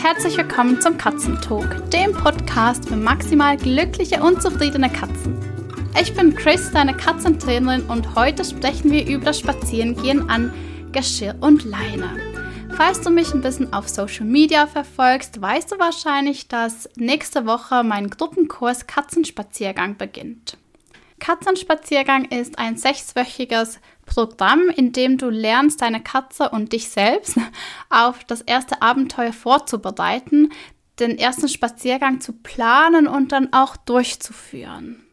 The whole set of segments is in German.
Herzlich willkommen zum Katzentalk, dem Podcast für maximal glückliche und zufriedene Katzen. Ich bin Chris, deine Katzentrainerin und heute sprechen wir über das Spazierengehen an Geschirr und Leine. Falls du mich ein bisschen auf Social Media verfolgst, weißt du wahrscheinlich, dass nächste Woche mein Gruppenkurs Katzenspaziergang beginnt. Katzenspaziergang ist ein sechswöchiges Programm, in dem du lernst, deine Katze und dich selbst auf das erste Abenteuer vorzubereiten, den ersten Spaziergang zu planen und dann auch durchzuführen.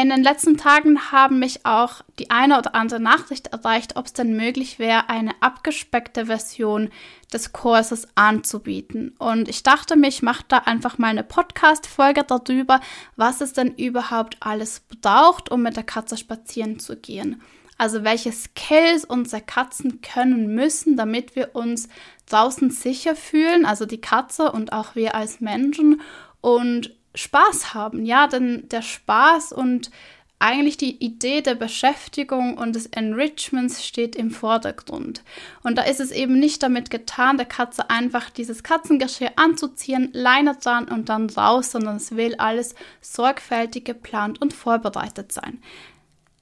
In den letzten Tagen haben mich auch die eine oder andere Nachricht erreicht, ob es denn möglich wäre, eine abgespeckte Version des Kurses anzubieten. Und ich dachte mir, ich mache da einfach mal eine Podcast-Folge darüber, was es denn überhaupt alles braucht, um mit der Katze spazieren zu gehen. Also welche Skills unsere Katzen können müssen, damit wir uns draußen sicher fühlen, also die Katze und auch wir als Menschen und Spaß haben. Ja, denn der Spaß und eigentlich die Idee der Beschäftigung und des Enrichments steht im Vordergrund. Und da ist es eben nicht damit getan, der Katze einfach dieses Katzengeschirr anzuziehen, Leine dran und dann raus, sondern es will alles sorgfältig geplant und vorbereitet sein.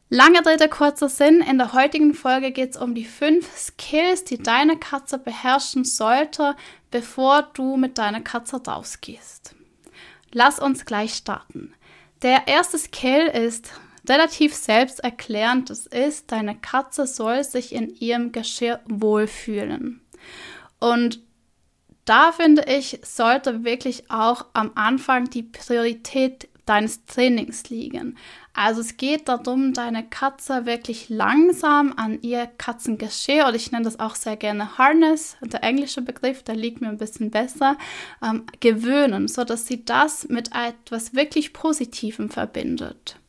Lange Rede, kurzer Sinn. In der heutigen Folge geht es um die fünf Skills, die deine Katze beherrschen sollte, bevor du mit deiner Katze rausgehst. Lass uns gleich starten. Der erste Skill ist relativ selbsterklärend. Das ist, deine Katze soll sich in ihrem Geschirr wohlfühlen. Und da finde ich, sollte wirklich auch am Anfang die Priorität deines Trainings liegen. Also es geht darum, deine Katze wirklich langsam an ihr Katzengeschirr, oder ich nenne das auch sehr gerne Harness, der englische Begriff, der liegt mir ein bisschen besser, ähm, gewöhnen, sodass sie das mit etwas wirklich Positivem verbindet.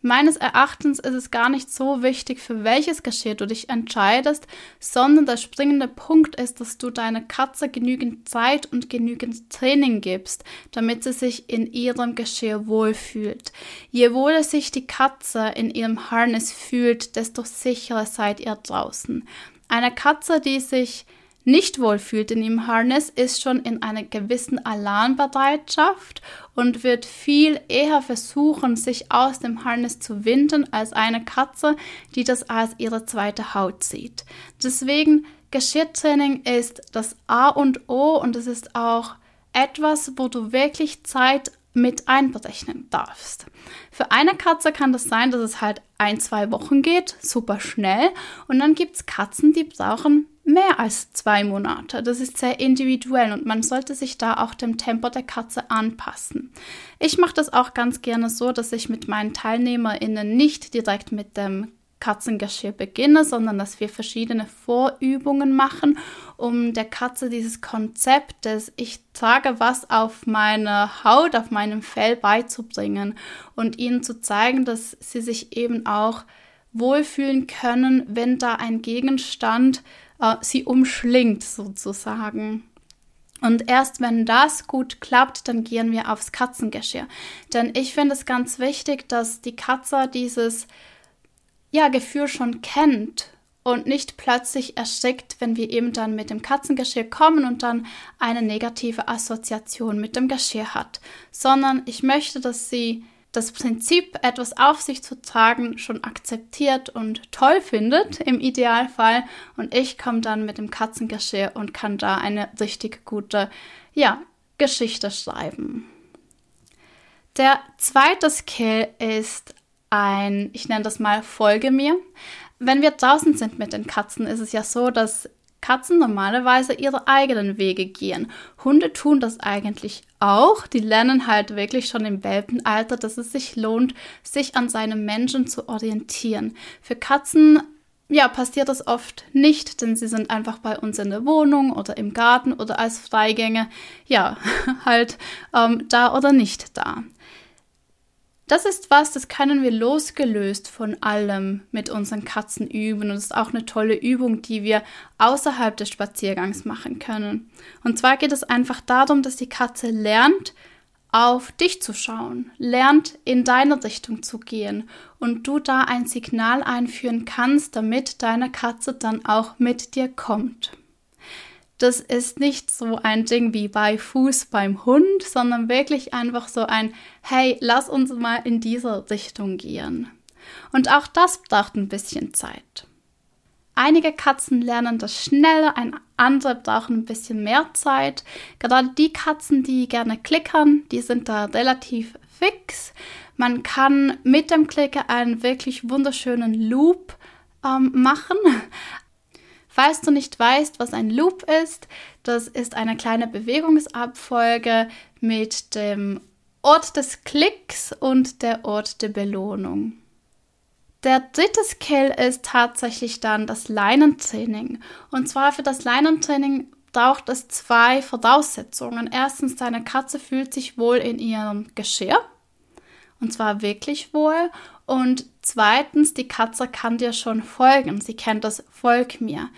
Meines Erachtens ist es gar nicht so wichtig, für welches Geschirr du dich entscheidest, sondern der springende Punkt ist, dass du deiner Katze genügend Zeit und genügend Training gibst, damit sie sich in ihrem Geschirr wohlfühlt. Je wohler sich die Katze in ihrem Harness fühlt, desto sicherer seid ihr draußen. Eine Katze, die sich nicht wohlfühlt in ihrem Harness, ist schon in einer gewissen Alarmbereitschaft und wird viel eher versuchen, sich aus dem Harness zu winden, als eine Katze, die das als ihre zweite Haut sieht. Deswegen Geschirrtraining ist das A und O und es ist auch etwas, wo du wirklich Zeit mit einberechnen darfst. Für eine Katze kann das sein, dass es halt ein, zwei Wochen geht, super schnell. Und dann gibt es Katzen, die brauchen mehr als zwei Monate. Das ist sehr individuell und man sollte sich da auch dem Tempo der Katze anpassen. Ich mache das auch ganz gerne so, dass ich mit meinen TeilnehmerInnen nicht direkt mit dem Katzengeschirr beginne, sondern dass wir verschiedene Vorübungen machen, um der Katze dieses Konzept des Ich trage was auf meine Haut, auf meinem Fell beizubringen und ihnen zu zeigen, dass sie sich eben auch wohlfühlen können, wenn da ein Gegenstand äh, sie umschlingt sozusagen. Und erst wenn das gut klappt, dann gehen wir aufs Katzengeschirr. Denn ich finde es ganz wichtig, dass die Katze dieses ja, Gefühl schon kennt und nicht plötzlich erschrickt, wenn wir eben dann mit dem Katzengeschirr kommen und dann eine negative Assoziation mit dem Geschirr hat, sondern ich möchte, dass sie das Prinzip, etwas auf sich zu tragen, schon akzeptiert und toll findet, im Idealfall. Und ich komme dann mit dem Katzengeschirr und kann da eine richtig gute, ja, Geschichte schreiben. Der zweite Skill ist ein, ich nenne das mal Folge mir. Wenn wir draußen sind mit den Katzen, ist es ja so, dass Katzen normalerweise ihre eigenen Wege gehen. Hunde tun das eigentlich auch. Die lernen halt wirklich schon im Welpenalter, dass es sich lohnt, sich an seinem Menschen zu orientieren. Für Katzen ja, passiert das oft nicht, denn sie sind einfach bei uns in der Wohnung oder im Garten oder als Freigänge, ja, halt ähm, da oder nicht da. Das ist was, das können wir losgelöst von allem mit unseren Katzen üben. Und das ist auch eine tolle Übung, die wir außerhalb des Spaziergangs machen können. Und zwar geht es einfach darum, dass die Katze lernt, auf dich zu schauen, lernt in deine Richtung zu gehen und du da ein Signal einführen kannst, damit deine Katze dann auch mit dir kommt. Das ist nicht so ein Ding wie bei Fuß beim Hund, sondern wirklich einfach so ein, hey, lass uns mal in diese Richtung gehen. Und auch das braucht ein bisschen Zeit. Einige Katzen lernen das schneller, andere brauchen ein bisschen mehr Zeit. Gerade die Katzen, die gerne klickern, die sind da relativ fix. Man kann mit dem Klicker einen wirklich wunderschönen Loop ähm, machen. Falls du nicht weißt, was ein Loop ist, das ist eine kleine Bewegungsabfolge mit dem Ort des Klicks und der Ort der Belohnung. Der dritte Skill ist tatsächlich dann das Leinentraining. Und zwar für das Leinentraining braucht es zwei Voraussetzungen. Erstens, deine Katze fühlt sich wohl in ihrem Geschirr. Und zwar wirklich wohl. Und zweitens, die Katze kann dir schon folgen. Sie kennt das Folg mir.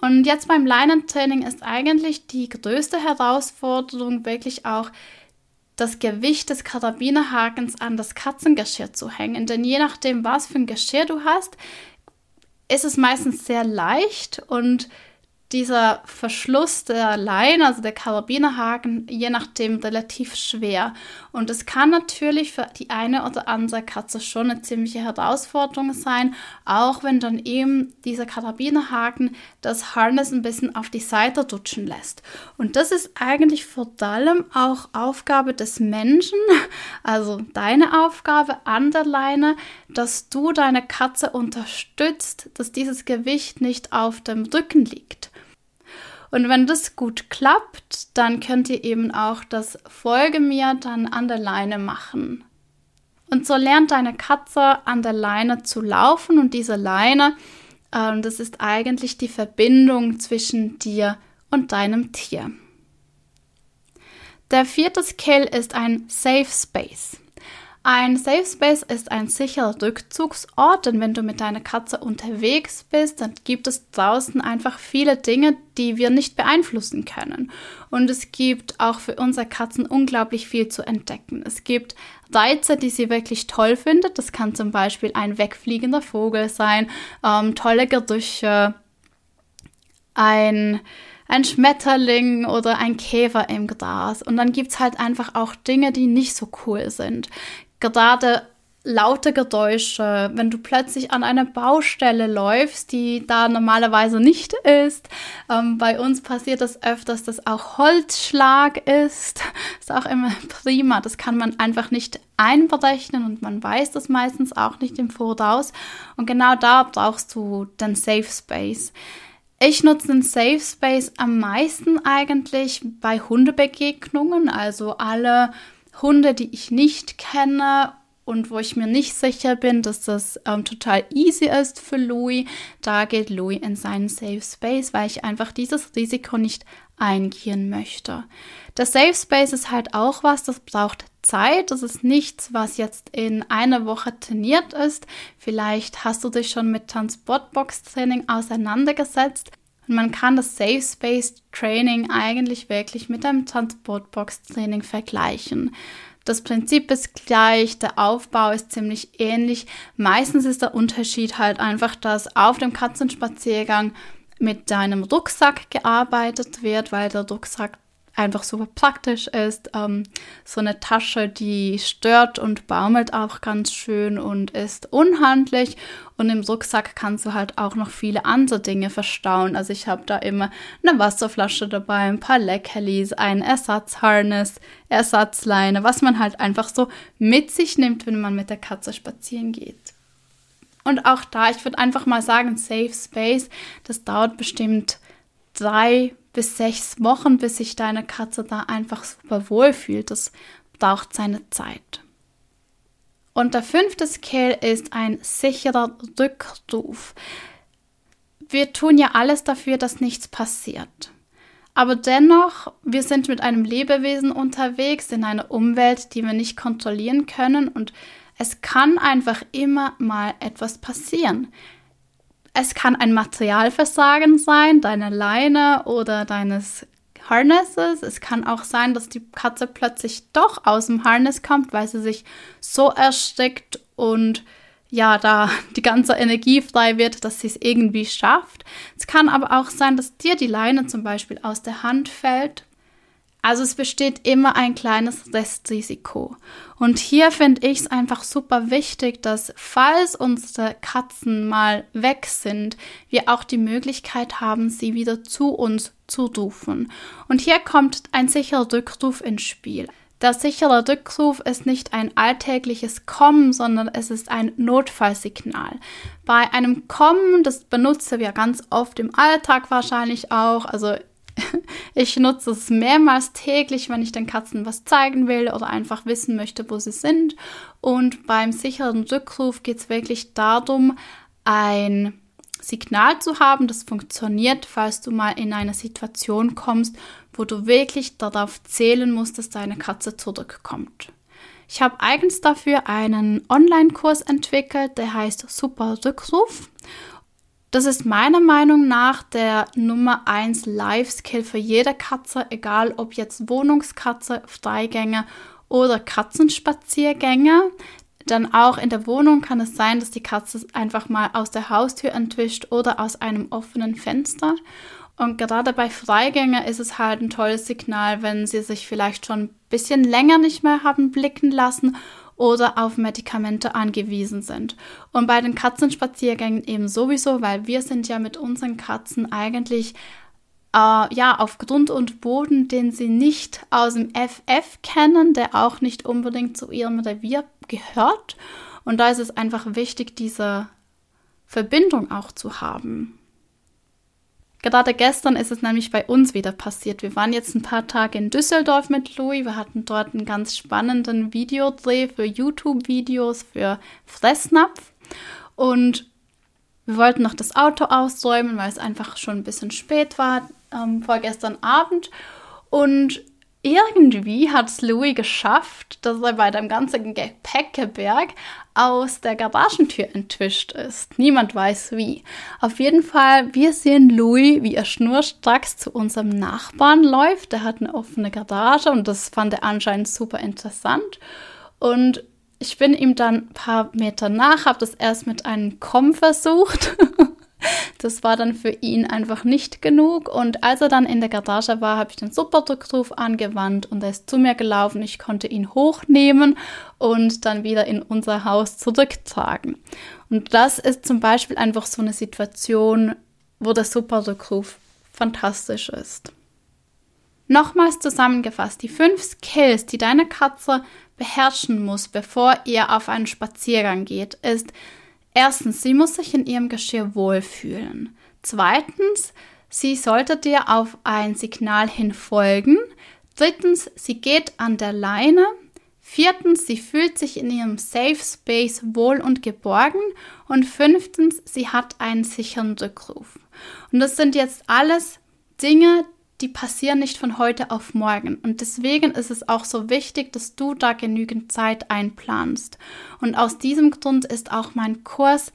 Und jetzt beim Leinentraining ist eigentlich die größte Herausforderung wirklich auch das Gewicht des Karabinerhakens an das Katzengeschirr zu hängen. Denn je nachdem, was für ein Geschirr du hast, ist es meistens sehr leicht und dieser Verschluss der Leine, also der Karabinerhaken, je nachdem relativ schwer. Und es kann natürlich für die eine oder andere Katze schon eine ziemliche Herausforderung sein, auch wenn dann eben dieser Karabinerhaken das Harness ein bisschen auf die Seite rutschen lässt. Und das ist eigentlich vor allem auch Aufgabe des Menschen, also deine Aufgabe an der Leine, dass du deine Katze unterstützt, dass dieses Gewicht nicht auf dem Rücken liegt. Und wenn das gut klappt, dann könnt ihr eben auch das Folge mir dann an der Leine machen. Und so lernt deine Katze an der Leine zu laufen und diese Leine, äh, das ist eigentlich die Verbindung zwischen dir und deinem Tier. Der vierte Skill ist ein Safe Space. Ein Safe Space ist ein sicherer Rückzugsort, denn wenn du mit deiner Katze unterwegs bist, dann gibt es draußen einfach viele Dinge, die wir nicht beeinflussen können. Und es gibt auch für unsere Katzen unglaublich viel zu entdecken. Es gibt Reize, die sie wirklich toll findet. Das kann zum Beispiel ein wegfliegender Vogel sein, ähm, tolle Gerüche, ein ein Schmetterling oder ein Käfer im Gras. Und dann gibt es halt einfach auch Dinge, die nicht so cool sind gerade laute Geräusche, wenn du plötzlich an einer Baustelle läufst, die da normalerweise nicht ist. Ähm, bei uns passiert das öfters, dass auch Holzschlag ist. Ist auch immer prima. Das kann man einfach nicht einberechnen und man weiß das meistens auch nicht im Voraus. Und genau da brauchst du den Safe Space. Ich nutze den Safe Space am meisten eigentlich bei Hundebegegnungen, also alle Hunde, die ich nicht kenne und wo ich mir nicht sicher bin, dass das ähm, total easy ist für Louis, da geht Louis in seinen Safe Space, weil ich einfach dieses Risiko nicht eingehen möchte. Der Safe Space ist halt auch was, das braucht Zeit. Das ist nichts, was jetzt in einer Woche trainiert ist. Vielleicht hast du dich schon mit Transportbox-Training auseinandergesetzt. Und man kann das Safe Space Training eigentlich wirklich mit einem Transportbox Training vergleichen. Das Prinzip ist gleich, der Aufbau ist ziemlich ähnlich. Meistens ist der Unterschied halt einfach, dass auf dem Katzenspaziergang mit deinem Rucksack gearbeitet wird, weil der Rucksack einfach super praktisch ist. Ähm, so eine Tasche, die stört und baumelt auch ganz schön und ist unhandlich. Und im Rucksack kannst du halt auch noch viele andere Dinge verstauen. Also ich habe da immer eine Wasserflasche dabei, ein paar Leckerlis, ein Ersatzharness, Ersatzleine, was man halt einfach so mit sich nimmt, wenn man mit der Katze spazieren geht. Und auch da, ich würde einfach mal sagen, Safe Space, das dauert bestimmt drei bis sechs Wochen, bis sich deine Katze da einfach super wohl fühlt. Das braucht seine Zeit. Und der fünfte Skill ist ein sicherer Rückruf. Wir tun ja alles dafür, dass nichts passiert. Aber dennoch, wir sind mit einem Lebewesen unterwegs in einer Umwelt, die wir nicht kontrollieren können und es kann einfach immer mal etwas passieren. Es kann ein Materialversagen sein, deine Leine oder deines Harnesses. Es kann auch sein, dass die Katze plötzlich doch aus dem Harness kommt, weil sie sich so erstickt und ja, da die ganze Energie frei wird, dass sie es irgendwie schafft. Es kann aber auch sein, dass dir die Leine zum Beispiel aus der Hand fällt. Also es besteht immer ein kleines Restrisiko. Und hier finde ich es einfach super wichtig, dass falls unsere Katzen mal weg sind, wir auch die Möglichkeit haben, sie wieder zu uns zu rufen. Und hier kommt ein sicherer Rückruf ins Spiel. Der sichere Rückruf ist nicht ein alltägliches Kommen, sondern es ist ein Notfallsignal. Bei einem Kommen, das benutzen wir ganz oft im Alltag wahrscheinlich auch, also ich nutze es mehrmals täglich, wenn ich den Katzen was zeigen will oder einfach wissen möchte, wo sie sind. Und beim sicheren Rückruf geht es wirklich darum, ein Signal zu haben, das funktioniert, falls du mal in eine Situation kommst, wo du wirklich darauf zählen musst, dass deine Katze zurückkommt. Ich habe eigens dafür einen Online-Kurs entwickelt, der heißt Super Rückruf. Das ist meiner Meinung nach der Nummer 1 Life-Skill für jede Katze, egal ob jetzt Wohnungskatze, Freigänge oder Katzenspaziergänge. Dann auch in der Wohnung kann es sein, dass die Katze einfach mal aus der Haustür entwischt oder aus einem offenen Fenster. Und gerade bei Freigänger ist es halt ein tolles Signal, wenn sie sich vielleicht schon ein bisschen länger nicht mehr haben blicken lassen oder auf Medikamente angewiesen sind. Und bei den Katzenspaziergängen eben sowieso, weil wir sind ja mit unseren Katzen eigentlich äh, ja auf Grund und Boden, den sie nicht aus dem FF kennen, der auch nicht unbedingt zu ihrem Revier gehört. Und da ist es einfach wichtig, diese Verbindung auch zu haben. Gerade gestern ist es nämlich bei uns wieder passiert. Wir waren jetzt ein paar Tage in Düsseldorf mit Louis. Wir hatten dort einen ganz spannenden Videodreh für YouTube-Videos für Fressnapf. Und wir wollten noch das Auto ausräumen, weil es einfach schon ein bisschen spät war, ähm, vorgestern Abend. Und irgendwie hat es Louis geschafft, dass er bei dem ganzen Gepäckeberg aus der Garagentür entwischt ist. Niemand weiß wie. Auf jeden Fall, wir sehen Louis, wie er schnurstracks zu unserem Nachbarn läuft. Der hat eine offene Garage und das fand er anscheinend super interessant. Und ich bin ihm dann ein paar Meter nach, habe das erst mit einem Komm versucht Das war dann für ihn einfach nicht genug. Und als er dann in der Garage war, habe ich den Superdrückruf angewandt und er ist zu mir gelaufen. Ich konnte ihn hochnehmen und dann wieder in unser Haus zurücktragen. Und das ist zum Beispiel einfach so eine Situation, wo der Superdrückruf fantastisch ist. Nochmals zusammengefasst, die fünf Skills, die deine Katze beherrschen muss, bevor ihr auf einen Spaziergang geht, ist Erstens, sie muss sich in ihrem Geschirr wohlfühlen. Zweitens, sie sollte dir auf ein Signal hin folgen. Drittens, sie geht an der Leine. Viertens, sie fühlt sich in ihrem Safe Space wohl und geborgen. Und fünftens, sie hat einen sicheren Rückruf. Und das sind jetzt alles Dinge, die passieren nicht von heute auf morgen. Und deswegen ist es auch so wichtig, dass du da genügend Zeit einplanst. Und aus diesem Grund ist auch mein Kurs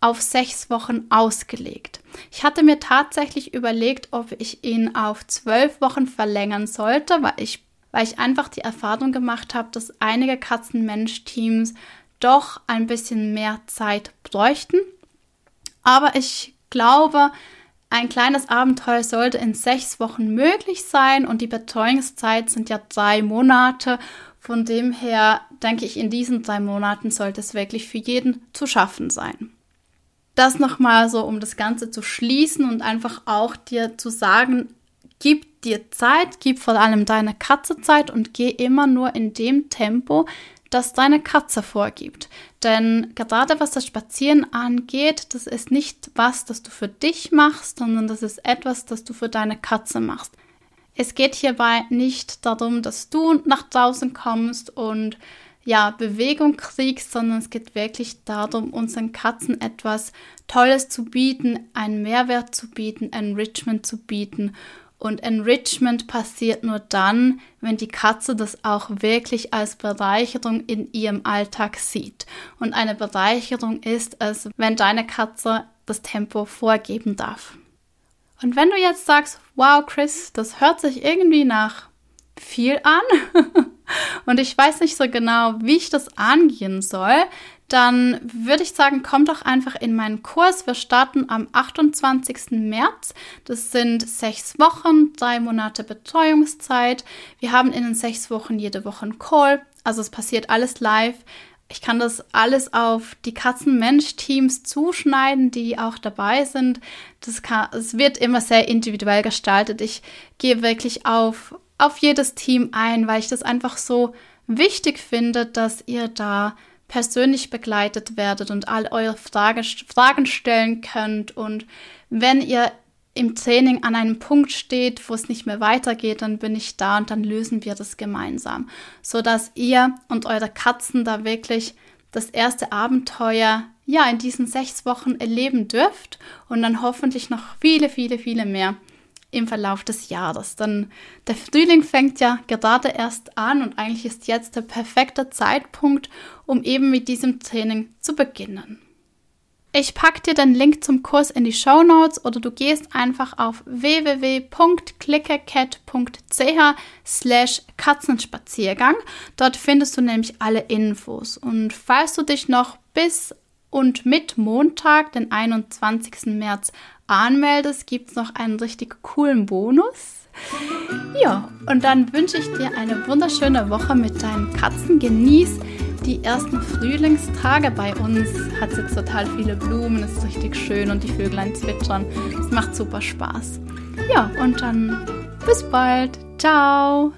auf sechs Wochen ausgelegt. Ich hatte mir tatsächlich überlegt, ob ich ihn auf zwölf Wochen verlängern sollte, weil ich, weil ich einfach die Erfahrung gemacht habe, dass einige Katzenmensch-Teams doch ein bisschen mehr Zeit bräuchten. Aber ich glaube, ein kleines Abenteuer sollte in sechs Wochen möglich sein und die Betreuungszeit sind ja drei Monate. Von dem her denke ich, in diesen drei Monaten sollte es wirklich für jeden zu schaffen sein. Das nochmal so, um das Ganze zu schließen und einfach auch dir zu sagen, gib dir Zeit, gib vor allem deine Katze Zeit und geh immer nur in dem Tempo, das deine Katze vorgibt. Denn gerade was das Spazieren angeht, das ist nicht was, das du für dich machst, sondern das ist etwas, das du für deine Katze machst. Es geht hierbei nicht darum, dass du nach draußen kommst und ja, Bewegung kriegst, sondern es geht wirklich darum, unseren Katzen etwas Tolles zu bieten, einen Mehrwert zu bieten, Enrichment zu bieten und Enrichment passiert nur dann, wenn die Katze das auch wirklich als Bereicherung in ihrem Alltag sieht. Und eine Bereicherung ist es, wenn deine Katze das Tempo vorgeben darf. Und wenn du jetzt sagst, wow, Chris, das hört sich irgendwie nach viel an und ich weiß nicht so genau, wie ich das angehen soll, dann würde ich sagen, komm doch einfach in meinen Kurs. Wir starten am 28. März. Das sind sechs Wochen, drei Monate Betreuungszeit. Wir haben in den sechs Wochen jede Woche einen Call. Also es passiert alles live. Ich kann das alles auf die Katzen-Mensch-Teams zuschneiden, die auch dabei sind. Das kann, es wird immer sehr individuell gestaltet. Ich gehe wirklich auf, auf jedes Team ein, weil ich das einfach so wichtig finde, dass ihr da persönlich begleitet werdet und all eure Frage, Fragen stellen könnt. Und wenn ihr im Training an einem Punkt steht, wo es nicht mehr weitergeht, dann bin ich da und dann lösen wir das gemeinsam, so dass ihr und eure Katzen da wirklich das erste Abenteuer ja in diesen sechs Wochen erleben dürft und dann hoffentlich noch viele, viele, viele mehr im Verlauf des Jahres. Denn der Frühling fängt ja gerade erst an und eigentlich ist jetzt der perfekte Zeitpunkt, um eben mit diesem Training zu beginnen. Ich packe dir den Link zum Kurs in die Show Notes oder du gehst einfach auf www.clickercat.ch slash Katzenspaziergang. Dort findest du nämlich alle Infos. Und falls du dich noch bis und mit Montag, den 21. März, anmeldest, gibt es noch einen richtig coolen Bonus. Ja, und dann wünsche ich dir eine wunderschöne Woche mit deinen Katzen. Genieß die ersten Frühlingstage bei uns. Hat jetzt total viele Blumen, ist richtig schön und die Vöglein zwitschern. Es macht super Spaß. Ja, und dann bis bald. Ciao.